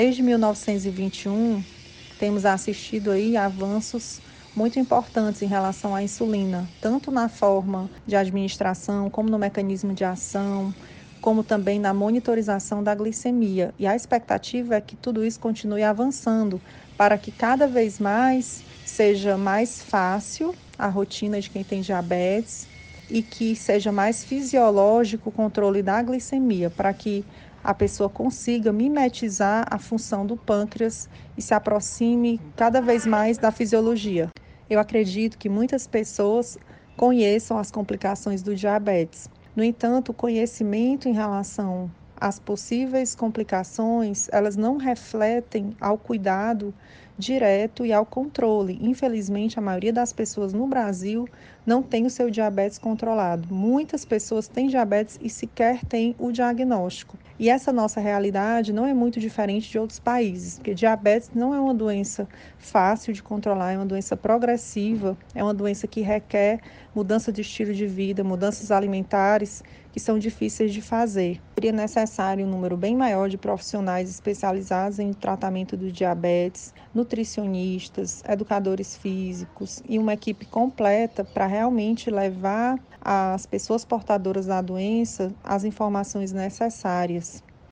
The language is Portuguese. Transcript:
Desde 1921, temos assistido aí avanços muito importantes em relação à insulina, tanto na forma de administração, como no mecanismo de ação, como também na monitorização da glicemia. E a expectativa é que tudo isso continue avançando para que cada vez mais seja mais fácil a rotina de quem tem diabetes e que seja mais fisiológico o controle da glicemia, para que a pessoa consiga mimetizar a função do pâncreas e se aproxime cada vez mais da fisiologia. Eu acredito que muitas pessoas conheçam as complicações do diabetes. No entanto, o conhecimento em relação às possíveis complicações, elas não refletem ao cuidado direto e ao controle. Infelizmente, a maioria das pessoas no Brasil não tem o seu diabetes controlado. Muitas pessoas têm diabetes e sequer têm o diagnóstico. E essa nossa realidade não é muito diferente de outros países, porque diabetes não é uma doença fácil de controlar, é uma doença progressiva, é uma doença que requer mudança de estilo de vida, mudanças alimentares que são difíceis de fazer. Seria necessário um número bem maior de profissionais especializados em tratamento do diabetes, nutricionistas, educadores físicos e uma equipe completa para realmente levar às pessoas portadoras da doença as informações necessárias.